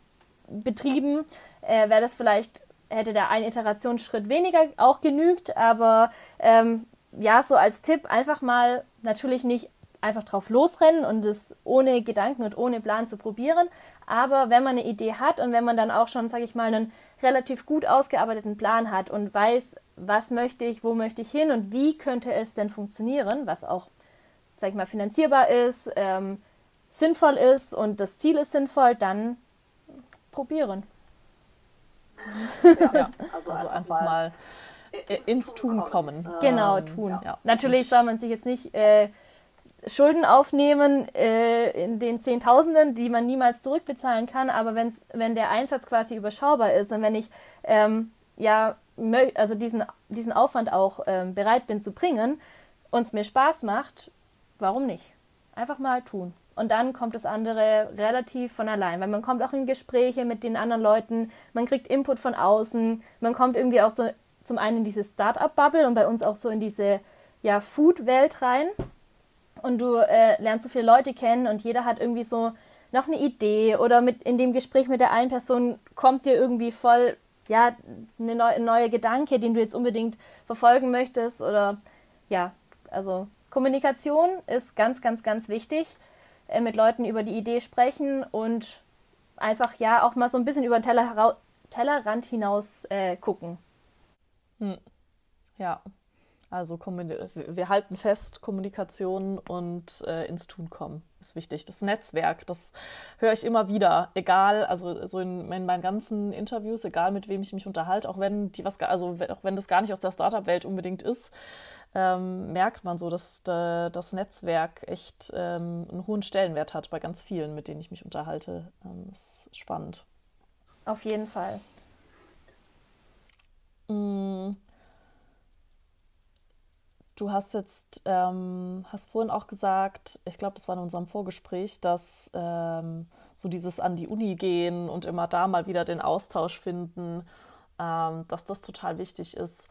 betrieben, äh, wäre das vielleicht hätte da ein Iterationsschritt weniger auch genügt. Aber ähm, ja, so als Tipp einfach mal natürlich nicht einfach drauf losrennen und es ohne Gedanken und ohne Plan zu probieren. Aber wenn man eine Idee hat und wenn man dann auch schon, sage ich mal, einen relativ gut ausgearbeiteten Plan hat und weiß, was möchte ich, wo möchte ich hin und wie könnte es denn funktionieren, was auch, sag ich mal, finanzierbar ist, ähm, sinnvoll ist und das Ziel ist sinnvoll, dann probieren. Ja, (laughs) also, also, einfach mal ins Tun kommen. Genau, ähm, tun. Ja. Natürlich soll man sich jetzt nicht äh, Schulden aufnehmen äh, in den Zehntausenden, die man niemals zurückbezahlen kann, aber wenn's, wenn der Einsatz quasi überschaubar ist und wenn ich ähm, ja also diesen, diesen Aufwand auch ähm, bereit bin zu bringen und es mir Spaß macht, warum nicht? Einfach mal tun. Und dann kommt das andere relativ von allein, weil man kommt auch in Gespräche mit den anderen Leuten, man kriegt Input von außen, man kommt irgendwie auch so zum einen in diese Start-up-Bubble und bei uns auch so in diese ja, Food-Welt rein. Und du äh, lernst so viele Leute kennen und jeder hat irgendwie so noch eine Idee oder mit in dem Gespräch mit der einen Person kommt dir irgendwie voll ja eine neue, neue Gedanke, den du jetzt unbedingt verfolgen möchtest oder ja, also Kommunikation ist ganz, ganz, ganz wichtig. Äh, mit Leuten über die Idee sprechen und einfach ja auch mal so ein bisschen über den Teller, Tellerrand hinaus äh, gucken. Hm. Ja, also wir halten fest, Kommunikation und äh, ins Tun kommen ist wichtig. Das Netzwerk, das höre ich immer wieder, egal, also so in, in, meinen ganzen Interviews, egal mit wem ich mich unterhalte, auch wenn die was, also auch wenn das gar nicht aus der Startup-Welt unbedingt ist, ähm, merkt man so, dass de, das Netzwerk echt ähm, einen hohen Stellenwert hat bei ganz vielen, mit denen ich mich unterhalte. Ähm, ist spannend. Auf jeden Fall. Mm. Du hast jetzt, ähm, hast vorhin auch gesagt, ich glaube, das war in unserem Vorgespräch, dass ähm, so dieses an die Uni gehen und immer da mal wieder den Austausch finden, ähm, dass das total wichtig ist.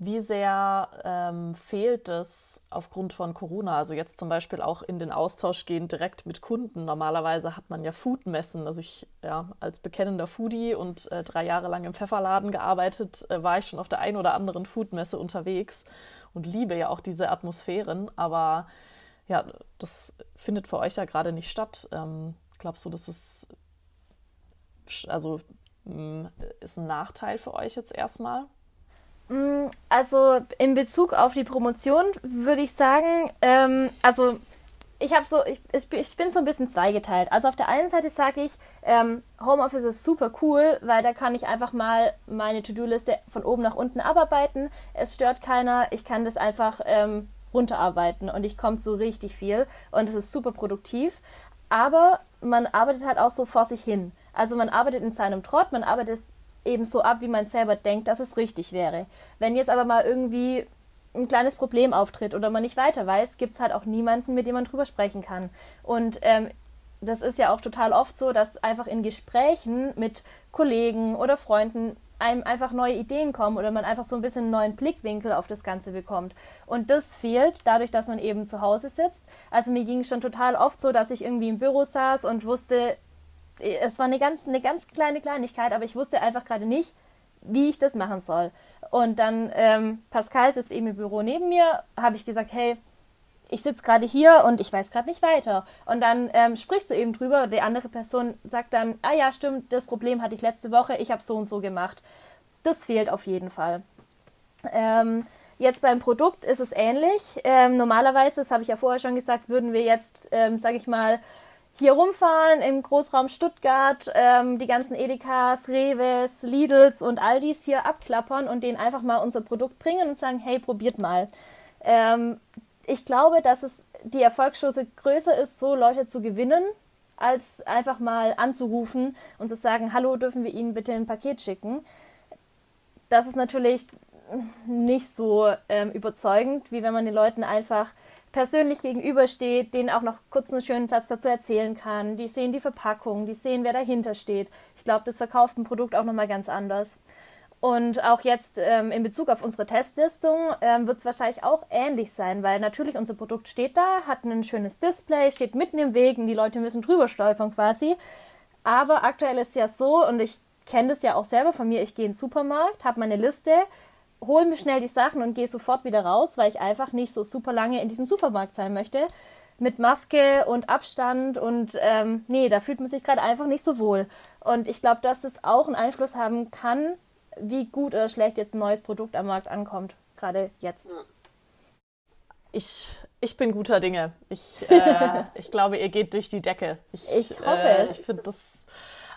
Wie sehr ähm, fehlt es aufgrund von Corona? Also jetzt zum Beispiel auch in den Austausch gehen direkt mit Kunden. Normalerweise hat man ja Foodmessen. Also ich ja, als bekennender Foodie und äh, drei Jahre lang im Pfefferladen gearbeitet, äh, war ich schon auf der einen oder anderen Foodmesse unterwegs und liebe ja auch diese Atmosphären. Aber ja, das findet für euch ja gerade nicht statt. Ähm, glaubst du, das ist also hm, ist ein Nachteil für euch jetzt erstmal? Mm, also in Bezug auf die Promotion würde ich sagen, ähm, also ich habe so, ich, ich bin so ein bisschen zweigeteilt. Also auf der einen Seite sage ich, ähm, Homeoffice ist super cool, weil da kann ich einfach mal meine To-Do-Liste von oben nach unten abarbeiten. Es stört keiner, ich kann das einfach ähm, runterarbeiten und ich komme zu richtig viel und es ist super produktiv. Aber man arbeitet halt auch so vor sich hin. Also man arbeitet in seinem Trott, man arbeitet eben so ab, wie man selber denkt, dass es richtig wäre. Wenn jetzt aber mal irgendwie ein kleines Problem auftritt oder man nicht weiter weiß, gibt es halt auch niemanden, mit dem man drüber sprechen kann. Und ähm, das ist ja auch total oft so, dass einfach in Gesprächen mit Kollegen oder Freunden einem einfach neue Ideen kommen oder man einfach so ein bisschen einen neuen Blickwinkel auf das Ganze bekommt. Und das fehlt dadurch, dass man eben zu Hause sitzt. Also mir ging es schon total oft so, dass ich irgendwie im Büro saß und wusste, es war eine ganz, eine ganz kleine Kleinigkeit, aber ich wusste einfach gerade nicht, wie ich das machen soll. Und dann, ähm, Pascal sitzt eben im Büro neben mir, habe ich gesagt, hey, ich sitze gerade hier und ich weiß gerade nicht weiter. Und dann ähm, sprichst du eben drüber, die andere Person sagt dann, ah ja, stimmt, das Problem hatte ich letzte Woche, ich habe so und so gemacht. Das fehlt auf jeden Fall. Ähm, jetzt beim Produkt ist es ähnlich. Ähm, normalerweise, das habe ich ja vorher schon gesagt, würden wir jetzt, ähm, sage ich mal, hier rumfahren im Großraum Stuttgart, ähm, die ganzen Edekas, Reves, Lidls und Aldis hier abklappern und denen einfach mal unser Produkt bringen und sagen, hey, probiert mal. Ähm, ich glaube, dass es die Erfolgschance größer ist, so Leute zu gewinnen, als einfach mal anzurufen und zu sagen, hallo, dürfen wir Ihnen bitte ein Paket schicken. Das ist natürlich nicht so ähm, überzeugend, wie wenn man den Leuten einfach persönlich gegenübersteht, denen auch noch kurz einen schönen Satz dazu erzählen kann. Die sehen die Verpackung, die sehen, wer dahinter steht. Ich glaube, das verkauft ein Produkt auch nochmal ganz anders. Und auch jetzt ähm, in Bezug auf unsere Testlistung ähm, wird es wahrscheinlich auch ähnlich sein, weil natürlich unser Produkt steht da, hat ein schönes Display, steht mitten im Weg und die Leute müssen drüber stolpern quasi. Aber aktuell ist ja so, und ich kenne das ja auch selber von mir, ich gehe in den Supermarkt, habe meine Liste, hole mir schnell die Sachen und gehe sofort wieder raus, weil ich einfach nicht so super lange in diesem Supermarkt sein möchte. mit Maske und Abstand und ähm, nee, da fühlt man sich gerade einfach nicht so wohl. Und ich glaube, dass es auch einen Einfluss haben kann, wie gut oder schlecht jetzt ein neues Produkt am Markt ankommt, gerade jetzt. Ich, ich bin guter Dinge. Ich, äh, (laughs) ich glaube, ihr geht durch die Decke. Ich, ich hoffe äh, es. Ich finde das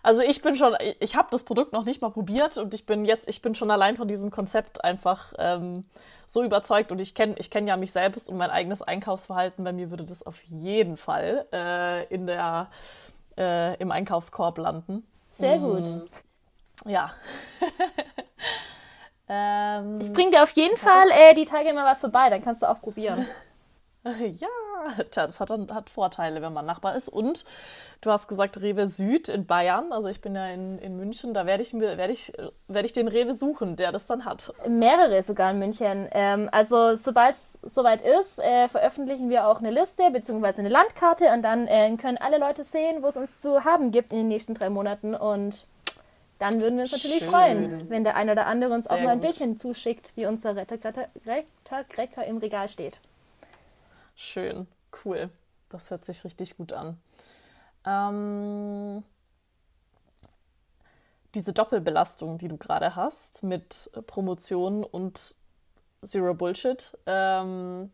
also ich bin schon, ich habe das Produkt noch nicht mal probiert und ich bin jetzt, ich bin schon allein von diesem Konzept einfach ähm, so überzeugt und ich kenne ich kenn ja mich selbst und mein eigenes Einkaufsverhalten. Bei mir würde das auf jeden Fall äh, in der, äh, im Einkaufskorb landen. Sehr gut. Mm, ja. (laughs) ähm, ich bringe dir auf jeden Fall äh, die Tage mal was vorbei, dann kannst du auch probieren. (laughs) (laughs) ja, das hat, hat Vorteile, wenn man Nachbar ist und Du hast gesagt Rewe Süd in Bayern. Also ich bin ja in, in München. Da werde ich, werd ich, werd ich den Rewe suchen, der das dann hat. Mehrere sogar in München. Ähm, also sobald es soweit ist, äh, veröffentlichen wir auch eine Liste bzw. eine Landkarte und dann äh, können alle Leute sehen, wo es uns zu haben gibt in den nächsten drei Monaten. Und dann würden wir uns natürlich Schön. freuen, wenn der eine oder andere uns Sehr auch mal ein gut. Bildchen zuschickt, wie unser Retter-Cracker im Regal steht. Schön, cool. Das hört sich richtig gut an. Ähm, diese Doppelbelastung, die du gerade hast mit Promotion und Zero Bullshit, ähm,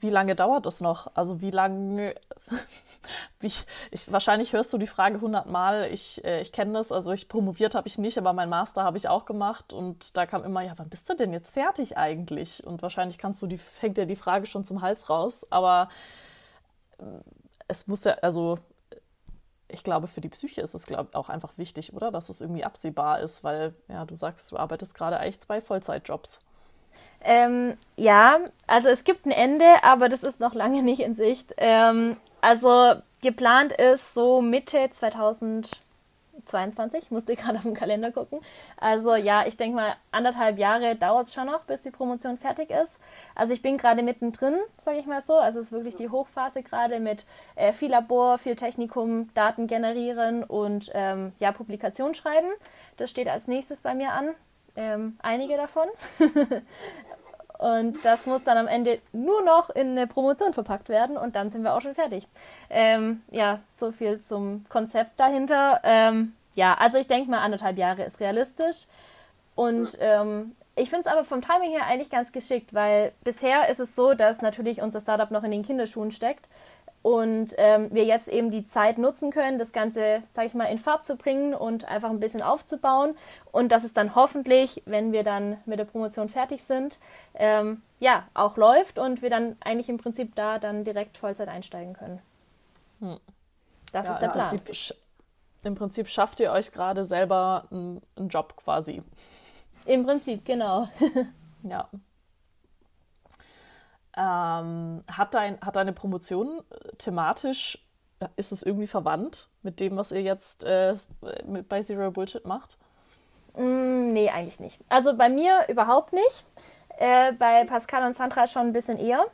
wie lange dauert das noch? Also wie lange, (laughs) wie, ich, wahrscheinlich hörst du die Frage hundertmal, ich, äh, ich kenne das, also ich promoviert habe ich nicht, aber mein Master habe ich auch gemacht und da kam immer, ja, wann bist du denn jetzt fertig eigentlich? Und wahrscheinlich kannst du die, fängt dir die Frage schon zum Hals raus, aber es muss ja, also ich glaube, für die Psyche ist es glaub, auch einfach wichtig, oder? Dass es irgendwie absehbar ist, weil ja, du sagst, du arbeitest gerade eigentlich zwei Vollzeitjobs. Ähm, ja, also es gibt ein Ende, aber das ist noch lange (laughs) nicht in Sicht. Ähm, also geplant ist so Mitte 2000. 22, musste (laughs) gerade auf den Kalender gucken. Also ja, ich denke mal, anderthalb Jahre dauert es schon noch, bis die Promotion fertig ist. Also ich bin gerade mittendrin, sage ich mal so. Also es ist wirklich die Hochphase gerade mit äh, viel Labor, viel Technikum, Daten generieren und ähm, ja, Publikation schreiben. Das steht als nächstes bei mir an. Ähm, einige davon. (laughs) Und das muss dann am Ende nur noch in eine Promotion verpackt werden und dann sind wir auch schon fertig. Ähm, ja, so viel zum Konzept dahinter. Ähm, ja, also ich denke mal, anderthalb Jahre ist realistisch. Und ähm, ich finde es aber vom Timing her eigentlich ganz geschickt, weil bisher ist es so, dass natürlich unser Startup noch in den Kinderschuhen steckt und ähm, wir jetzt eben die Zeit nutzen können, das Ganze, sage ich mal, in Fahrt zu bringen und einfach ein bisschen aufzubauen und dass es dann hoffentlich, wenn wir dann mit der Promotion fertig sind, ähm, ja, auch läuft und wir dann eigentlich im Prinzip da dann direkt Vollzeit einsteigen können. Hm. Das ja, ist der Plan. Im Prinzip, Im Prinzip schafft ihr euch gerade selber einen, einen Job quasi. Im Prinzip, genau. (laughs) ja. Ähm, hat, dein, hat deine Promotion äh, thematisch, äh, ist es irgendwie verwandt mit dem, was ihr jetzt äh, mit, bei Zero Bullshit macht? Mm, nee, eigentlich nicht. Also bei mir überhaupt nicht. Äh, bei Pascal und Sandra schon ein bisschen eher.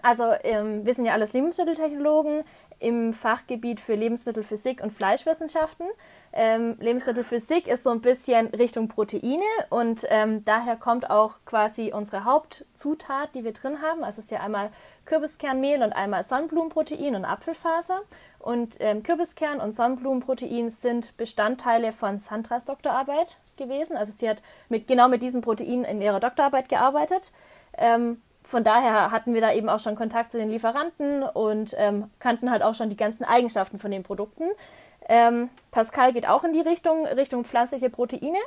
Also ähm, wir sind ja alles Lebensmitteltechnologen im Fachgebiet für Lebensmittelphysik und Fleischwissenschaften. Ähm, Lebensmittelphysik ist so ein bisschen Richtung Proteine und ähm, daher kommt auch quasi unsere Hauptzutat, die wir drin haben. Also es ist ja einmal Kürbiskernmehl und einmal Sonnenblumenprotein und Apfelfaser. Und ähm, Kürbiskern und Sonnenblumenprotein sind Bestandteile von Sandras Doktorarbeit gewesen. Also sie hat mit, genau mit diesen Proteinen in ihrer Doktorarbeit gearbeitet. Ähm, von daher hatten wir da eben auch schon Kontakt zu den Lieferanten und ähm, kannten halt auch schon die ganzen Eigenschaften von den Produkten. Ähm, Pascal geht auch in die Richtung, Richtung pflanzliche Proteine.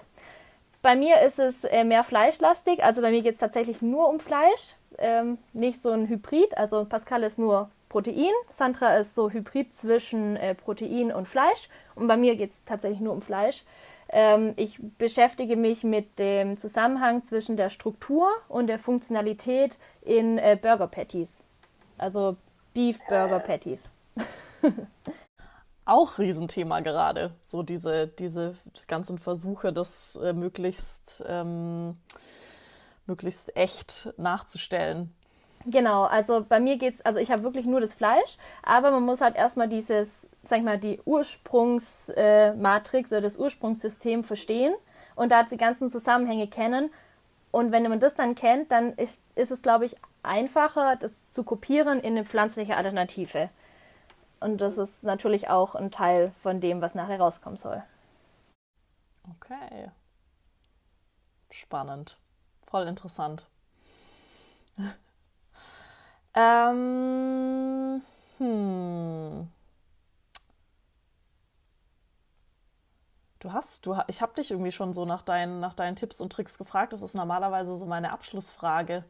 Bei mir ist es äh, mehr fleischlastig, also bei mir geht es tatsächlich nur um Fleisch, ähm, nicht so ein Hybrid. Also Pascal ist nur Protein, Sandra ist so Hybrid zwischen äh, Protein und Fleisch und bei mir geht es tatsächlich nur um Fleisch. Ähm, ich beschäftige mich mit dem Zusammenhang zwischen der Struktur und der Funktionalität in äh, Burger Patties. Also Beef Burger Patties. (laughs) Auch Riesenthema gerade. So diese, diese ganzen Versuche, das äh, möglichst, ähm, möglichst echt nachzustellen. Genau, also bei mir geht's, also ich habe wirklich nur das Fleisch, aber man muss halt erstmal dieses, sag ich mal, die Ursprungsmatrix äh, oder das Ursprungssystem verstehen und da die ganzen Zusammenhänge kennen und wenn man das dann kennt, dann ist, ist es, glaube ich, einfacher, das zu kopieren in eine pflanzliche Alternative. Und das ist natürlich auch ein Teil von dem, was nachher rauskommen soll. Okay. Spannend. Voll interessant. Ähm, hm. Du hast, du, ich habe dich irgendwie schon so nach deinen, nach deinen Tipps und Tricks gefragt. Das ist normalerweise so meine Abschlussfrage.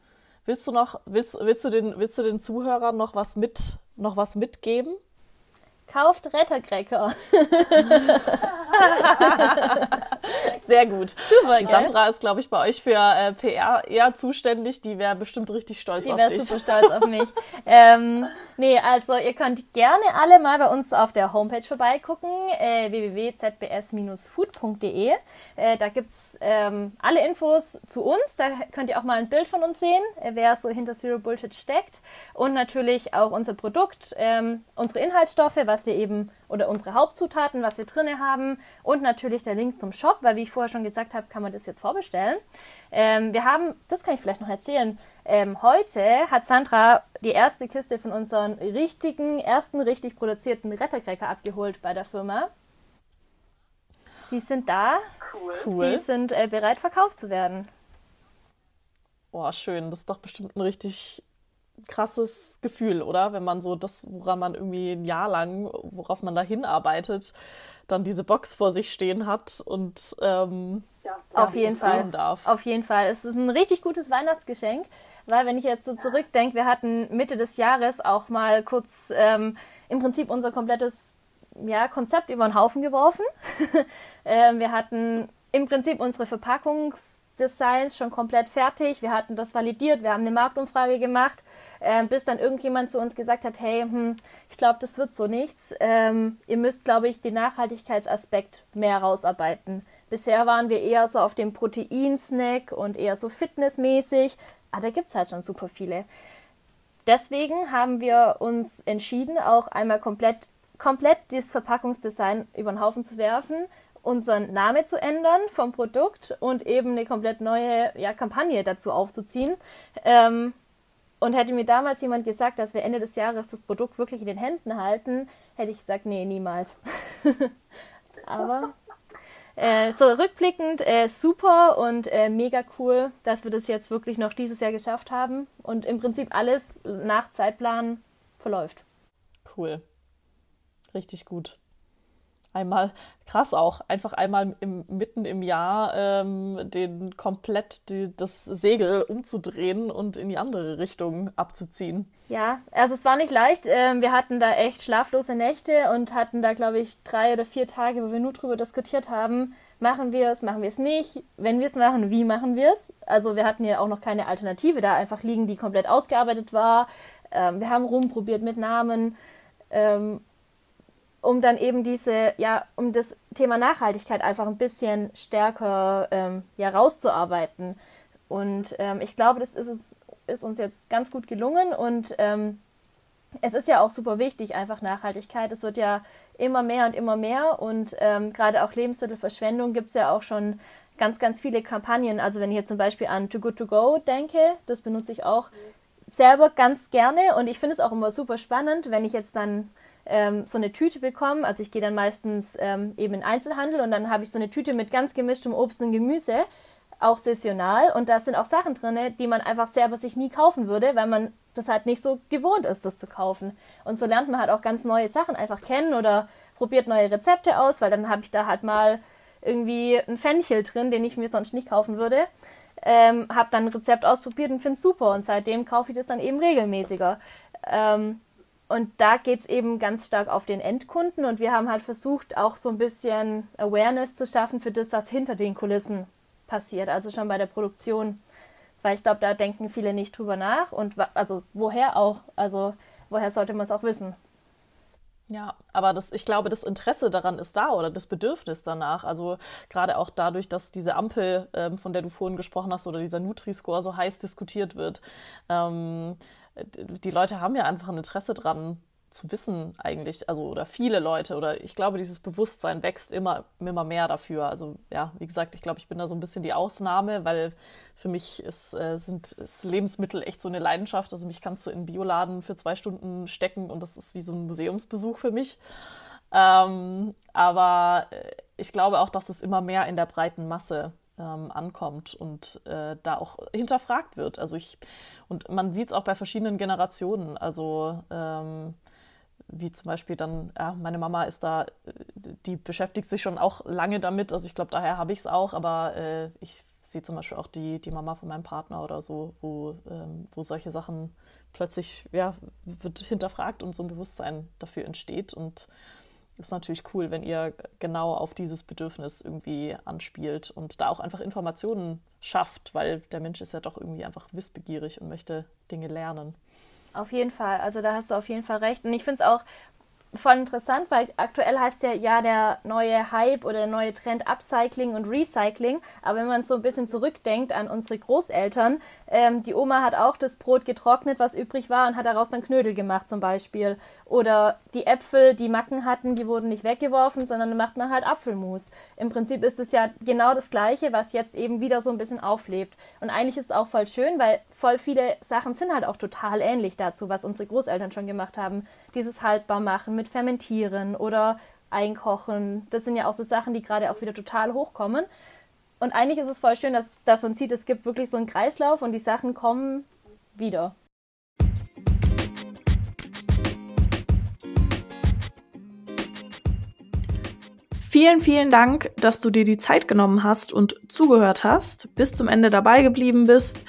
Willst du noch, willst, willst du den, willst du den Zuhörern noch was mit, noch was mitgeben? Kauft Rettercracker. (laughs) (laughs) Sehr gut. Super, Die Sandra gell? ist, glaube ich, bei euch für äh, PR eher zuständig. Die wäre bestimmt richtig stolz Die auf dich. Die wäre super stolz auf mich. (laughs) ähm, nee, also ihr könnt gerne alle mal bei uns auf der Homepage vorbeigucken, äh, www.zbs-food.de. Äh, da gibt es ähm, alle Infos zu uns. Da könnt ihr auch mal ein Bild von uns sehen, äh, wer so hinter Zero Bullshit steckt. Und natürlich auch unser Produkt, ähm, unsere Inhaltsstoffe, was wir eben, oder unsere Hauptzutaten, was wir drin haben. Und natürlich der Link zum Shop, weil wie ich vorher schon gesagt habe, kann man das jetzt vorbestellen. Ähm, wir haben, das kann ich vielleicht noch erzählen, ähm, heute hat Sandra die erste Kiste von unseren richtigen, ersten richtig produzierten Rettercracker abgeholt bei der Firma. Sie sind da. Cool. Sie sind äh, bereit, verkauft zu werden. Boah, schön. Das ist doch bestimmt ein richtig krasses Gefühl, oder? Wenn man so das, woran man irgendwie ein Jahr lang, worauf man da hinarbeitet, dann diese Box vor sich stehen hat und ähm, ja, auf jeden Fall. Darf. Auf jeden Fall. Es ist ein richtig gutes Weihnachtsgeschenk, weil wenn ich jetzt so zurückdenke, wir hatten Mitte des Jahres auch mal kurz ähm, im Prinzip unser komplettes ja, Konzept über den Haufen geworfen. (laughs) ähm, wir hatten im Prinzip unsere Verpackungsdesigns schon komplett fertig. Wir hatten das validiert, wir haben eine Marktumfrage gemacht, äh, bis dann irgendjemand zu uns gesagt hat, hey, hm, ich glaube, das wird so nichts. Ähm, ihr müsst, glaube ich, den Nachhaltigkeitsaspekt mehr rausarbeiten. Bisher waren wir eher so auf dem Proteinsnack und eher so fitnessmäßig. Aber da gibt es halt schon super viele. Deswegen haben wir uns entschieden, auch einmal komplett, komplett das Verpackungsdesign über den Haufen zu werfen, unseren Namen zu ändern vom Produkt und eben eine komplett neue ja, Kampagne dazu aufzuziehen. Ähm, und hätte mir damals jemand gesagt, dass wir Ende des Jahres das Produkt wirklich in den Händen halten, hätte ich gesagt, nee, niemals. (laughs) Aber äh, so rückblickend äh, super und äh, mega cool, dass wir das jetzt wirklich noch dieses Jahr geschafft haben und im Prinzip alles nach Zeitplan verläuft. Cool. Richtig gut einmal krass auch, einfach einmal im, mitten im Jahr ähm, den komplett die, das Segel umzudrehen und in die andere Richtung abzuziehen. Ja, also es war nicht leicht. Ähm, wir hatten da echt schlaflose Nächte und hatten da, glaube ich, drei oder vier Tage, wo wir nur drüber diskutiert haben. Machen wir es, machen wir es nicht? Wenn wir es machen, wie machen wir es? Also wir hatten ja auch noch keine Alternative da einfach liegen, die komplett ausgearbeitet war. Ähm, wir haben rumprobiert mit Namen. Ähm, um dann eben diese, ja, um das Thema Nachhaltigkeit einfach ein bisschen stärker ähm, ja, rauszuarbeiten. Und ähm, ich glaube, das ist, es, ist uns jetzt ganz gut gelungen und ähm, es ist ja auch super wichtig, einfach Nachhaltigkeit. Es wird ja immer mehr und immer mehr und ähm, gerade auch Lebensmittelverschwendung gibt es ja auch schon ganz, ganz viele Kampagnen. Also wenn ich jetzt zum Beispiel an Too Good To Go denke, das benutze ich auch selber ganz gerne und ich finde es auch immer super spannend, wenn ich jetzt dann ähm, so eine Tüte bekommen. Also ich gehe dann meistens ähm, eben in Einzelhandel und dann habe ich so eine Tüte mit ganz gemischtem Obst und Gemüse, auch saisonal. Und da sind auch Sachen drin, die man einfach selber sich nie kaufen würde, weil man das halt nicht so gewohnt ist, das zu kaufen. Und so lernt man halt auch ganz neue Sachen einfach kennen oder probiert neue Rezepte aus, weil dann habe ich da halt mal irgendwie ein Fenchel drin, den ich mir sonst nicht kaufen würde. Ähm, habe dann ein Rezept ausprobiert und finde es super und seitdem kaufe ich das dann eben regelmäßiger. Ähm, und da geht es eben ganz stark auf den Endkunden und wir haben halt versucht, auch so ein bisschen Awareness zu schaffen für das, was hinter den Kulissen passiert, also schon bei der Produktion. Weil ich glaube, da denken viele nicht drüber nach und also woher auch, also woher sollte man es auch wissen? Ja, aber das, ich glaube, das Interesse daran ist da oder das Bedürfnis danach. Also gerade auch dadurch, dass diese Ampel, ähm, von der du vorhin gesprochen hast, oder dieser Nutri-Score so heiß diskutiert wird. Ähm, die Leute haben ja einfach ein Interesse dran zu wissen eigentlich, also oder viele Leute oder ich glaube, dieses Bewusstsein wächst immer, immer mehr dafür. Also ja, wie gesagt, ich glaube, ich bin da so ein bisschen die Ausnahme, weil für mich ist, äh, sind ist Lebensmittel echt so eine Leidenschaft. Also mich kannst du in Bioladen für zwei Stunden stecken und das ist wie so ein Museumsbesuch für mich. Ähm, aber äh, ich glaube auch, dass es immer mehr in der breiten Masse ähm, ankommt und äh, da auch hinterfragt wird. Also ich, und man sieht es auch bei verschiedenen Generationen. Also ähm, wie zum Beispiel dann, ja, meine Mama ist da, die beschäftigt sich schon auch lange damit. Also ich glaube, daher habe ich es auch, aber äh, ich sehe zum Beispiel auch die, die Mama von meinem Partner oder so, wo, ähm, wo solche Sachen plötzlich, ja, wird hinterfragt und so ein Bewusstsein dafür entsteht. Und ist natürlich cool, wenn ihr genau auf dieses Bedürfnis irgendwie anspielt und da auch einfach Informationen schafft, weil der Mensch ist ja doch irgendwie einfach wissbegierig und möchte Dinge lernen. Auf jeden Fall, also da hast du auf jeden Fall recht. Und ich finde es auch voll interessant, weil aktuell heißt ja ja der neue Hype oder der neue Trend Upcycling und Recycling. Aber wenn man so ein bisschen zurückdenkt an unsere Großeltern, ähm, die Oma hat auch das Brot getrocknet, was übrig war, und hat daraus dann Knödel gemacht zum Beispiel. Oder die Äpfel, die Macken hatten, die wurden nicht weggeworfen, sondern dann macht man halt Apfelmus. Im Prinzip ist es ja genau das Gleiche, was jetzt eben wieder so ein bisschen auflebt. Und eigentlich ist es auch voll schön, weil voll viele Sachen sind halt auch total ähnlich dazu, was unsere Großeltern schon gemacht haben. Dieses haltbar machen mit Fermentieren oder Einkochen. Das sind ja auch so Sachen, die gerade auch wieder total hochkommen. Und eigentlich ist es voll schön, dass, dass man sieht, es gibt wirklich so einen Kreislauf und die Sachen kommen wieder. Vielen, vielen Dank, dass du dir die Zeit genommen hast und zugehört hast, bis zum Ende dabei geblieben bist.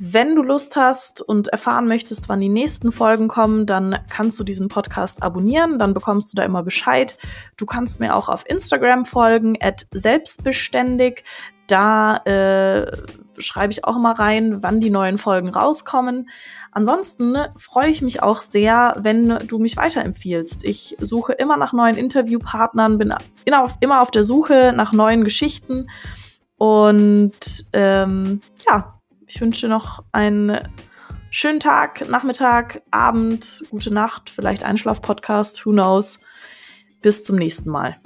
Wenn du Lust hast und erfahren möchtest, wann die nächsten Folgen kommen, dann kannst du diesen Podcast abonnieren, dann bekommst du da immer Bescheid. Du kannst mir auch auf Instagram folgen, at selbstbeständig. Da äh, schreibe ich auch immer rein, wann die neuen Folgen rauskommen. Ansonsten freue ich mich auch sehr, wenn du mich weiterempfiehlst. Ich suche immer nach neuen Interviewpartnern, bin immer auf der Suche nach neuen Geschichten. Und ähm, ja, ich wünsche noch einen schönen Tag, Nachmittag, Abend, gute Nacht, vielleicht Einschlaf-Podcast, who knows. Bis zum nächsten Mal.